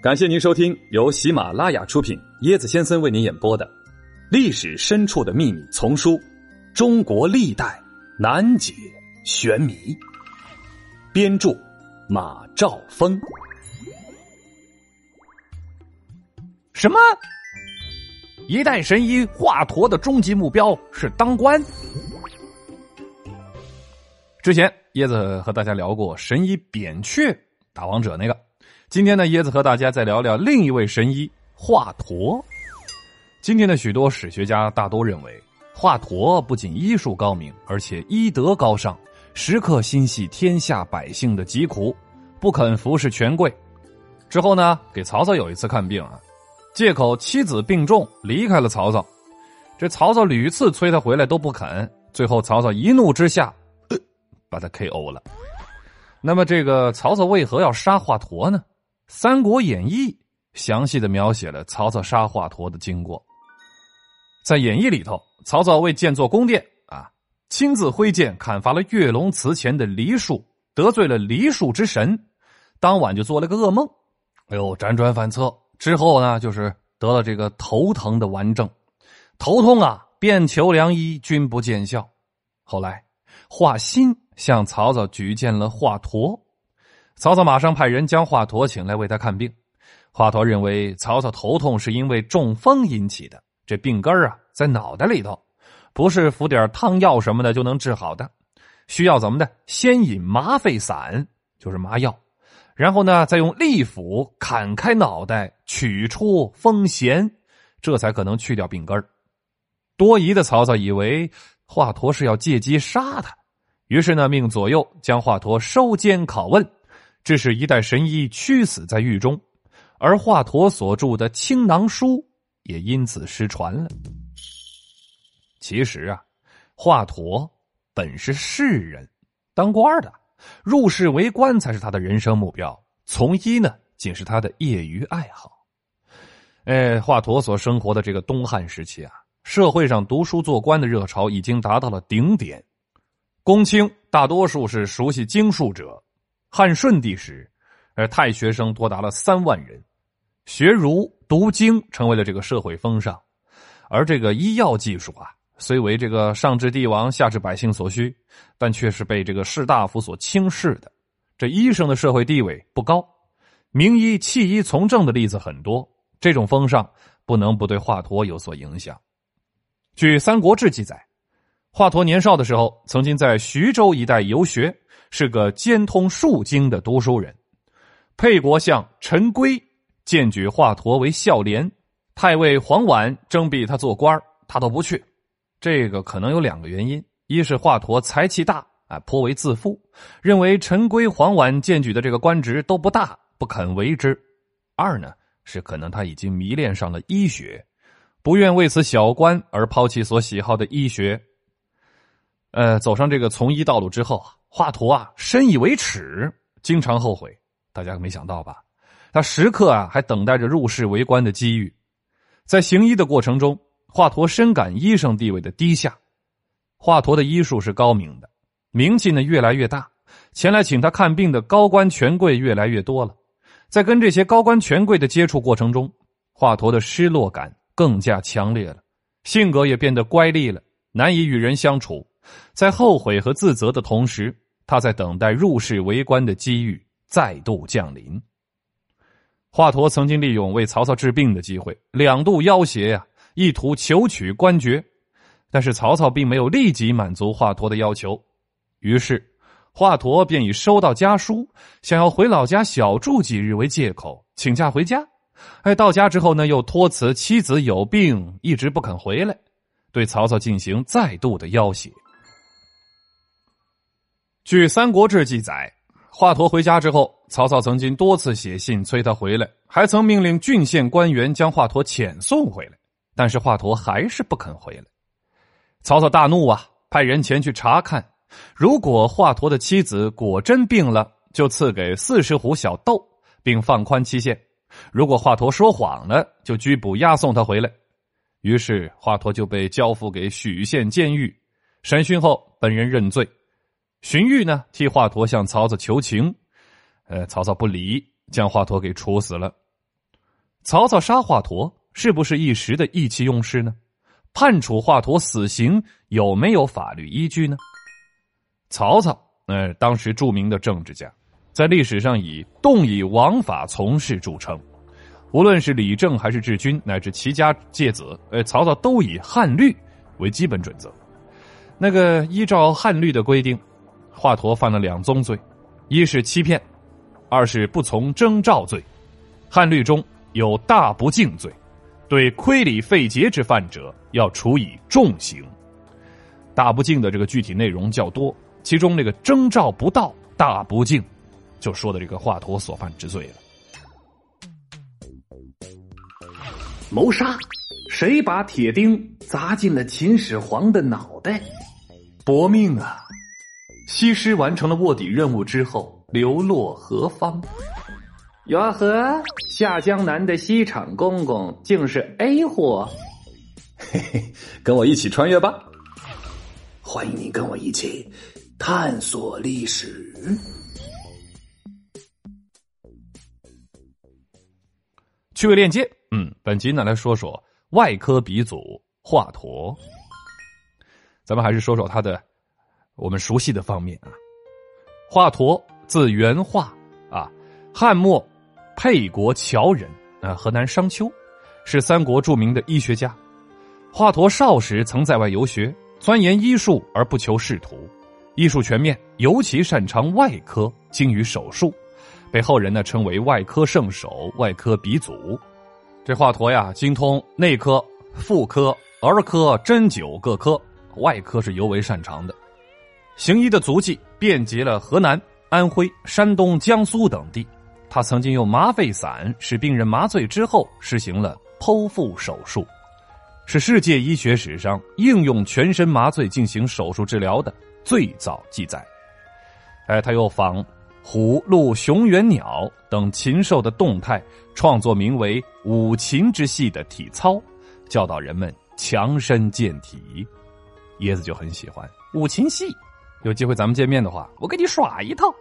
感谢您收听由喜马拉雅出品、椰子先生为您演播的《历史深处的秘密》丛书《中国历代难解玄谜》，编著马兆峰。什么？一代神医华佗的终极目标是当官？之前椰子和大家聊过神医扁鹊打王者那个。今天呢，椰子和大家再聊聊另一位神医华佗。今天的许多史学家大都认为，华佗不仅医术高明，而且医德高尚，时刻心系天下百姓的疾苦，不肯服侍权贵。之后呢，给曹操有一次看病啊，借口妻子病重离开了曹操。这曹操屡次催他回来都不肯，最后曹操一怒之下，把他 K.O. 了。那么，这个曹操为何要杀华佗呢？《三国演义》详细的描写了曹操杀华佗的经过。在演义里头，曹操为建座宫殿啊，亲自挥剑砍伐了跃龙祠前的梨树，得罪了梨树之神。当晚就做了个噩梦，哎呦，辗转反侧之后呢，就是得了这个头疼的顽症，头痛啊，遍求良医，均不见效。后来，华歆向曹操举荐了华佗。曹操马上派人将华佗请来为他看病。华佗认为曹操头痛是因为中风引起的，这病根啊在脑袋里头，不是服点汤药什么的就能治好的，需要怎么的？先饮麻沸散，就是麻药，然后呢再用利斧砍开脑袋，取出风涎，这才可能去掉病根多疑的曹操以为华佗是要借机杀他，于是呢命左右将华佗收监拷问。致使一代神医屈死在狱中，而华佗所著的《青囊书》也因此失传了。其实啊，华佗本是士人，当官的，入仕为官才是他的人生目标，从医呢仅是他的业余爱好。哎，华佗所生活的这个东汉时期啊，社会上读书做官的热潮已经达到了顶点，公卿大多数是熟悉经术者。汉顺帝时，呃，太学生多达了三万人，学儒读经成为了这个社会风尚，而这个医药技术啊，虽为这个上至帝王、下至百姓所需，但却是被这个士大夫所轻视的。这医生的社会地位不高，名医弃医从政的例子很多。这种风尚不能不对华佗有所影响。据《三国志》记载，华佗年少的时候，曾经在徐州一带游学。是个兼通数经的读书人，沛国相陈规荐举华佗为孝廉，太尉黄琬征辟他做官他都不去。这个可能有两个原因：一是华佗才气大啊，颇为自负，认为陈规、黄琬荐举的这个官职都不大，不肯为之；二呢是可能他已经迷恋上了医学，不愿为此小官而抛弃所喜好的医学。呃，走上这个从医道路之后啊。华佗啊，深以为耻，经常后悔。大家没想到吧？他时刻啊，还等待着入世为官的机遇。在行医的过程中，华佗深感医生地位的低下。华佗的医术是高明的，名气呢越来越大，前来请他看病的高官权贵越来越多了。在跟这些高官权贵的接触过程中，华佗的失落感更加强烈了，性格也变得乖戾了，难以与人相处。在后悔和自责的同时，他在等待入仕为官的机遇再度降临。华佗曾经利用为曹操治病的机会，两度要挟呀，意图求取官爵，但是曹操并没有立即满足华佗的要求。于是，华佗便以收到家书，想要回老家小住几日为借口，请假回家。哎，到家之后呢，又托辞妻子有病，一直不肯回来。对曹操进行再度的要挟。据《三国志》记载，华佗回家之后，曹操曾经多次写信催他回来，还曾命令郡县官员将华佗遣送回来，但是华佗还是不肯回来。曹操大怒啊，派人前去查看，如果华佗的妻子果真病了，就赐给四十斛小豆，并放宽期限；如果华佗说谎了，就拘捕押送他回来。于是华佗就被交付给许县监狱，审讯后，本人认罪。荀彧呢，替华佗向曹操求情，呃，曹操不理，将华佗给处死了。曹操杀华佗是不是一时的意气用事呢？判处华佗死刑有没有法律依据呢？曹操，呃，当时著名的政治家，在历史上以动以王法从事著称。无论是理政还是治军，乃至齐家介子，呃，曹操都以汉律为基本准则。那个依照汉律的规定，华佗犯了两宗罪：一是欺骗，二是不从征召罪。汉律中有大不敬罪，对亏礼废节之犯者要处以重刑。大不敬的这个具体内容较多，其中那个征召不到大不敬，就说的这个华佗所犯之罪了。谋杀，谁把铁钉砸进了秦始皇的脑袋？搏命啊！西施完成了卧底任务之后，流落何方？哟呵，下江南的西厂公公竟是 A 货！嘿嘿，跟我一起穿越吧！欢迎你跟我一起探索历史。趣味链接。嗯，本集呢来说说外科鼻祖华佗。咱们还是说说他的我们熟悉的方面啊。华佗字元化啊，汉末沛国谯人啊，河南商丘，是三国著名的医学家。华佗少时曾在外游学，钻研医术而不求仕途，医术全面，尤其擅长外科，精于手术，被后人呢称为外科圣手、外科鼻祖。这华佗呀，精通内科、妇科、儿科、针灸各科，外科是尤为擅长的。行医的足迹遍及了河南、安徽、山东、江苏等地。他曾经用麻沸散使病人麻醉之后，实行了剖腹手术，是世界医学史上应用全身麻醉进行手术治疗的最早记载。哎，他又仿。虎、鹿、熊、猿、鸟等禽兽的动态，创作名为“五禽之戏”的体操，教导人们强身健体。椰子就很喜欢五禽戏，有机会咱们见面的话，我给你耍一套。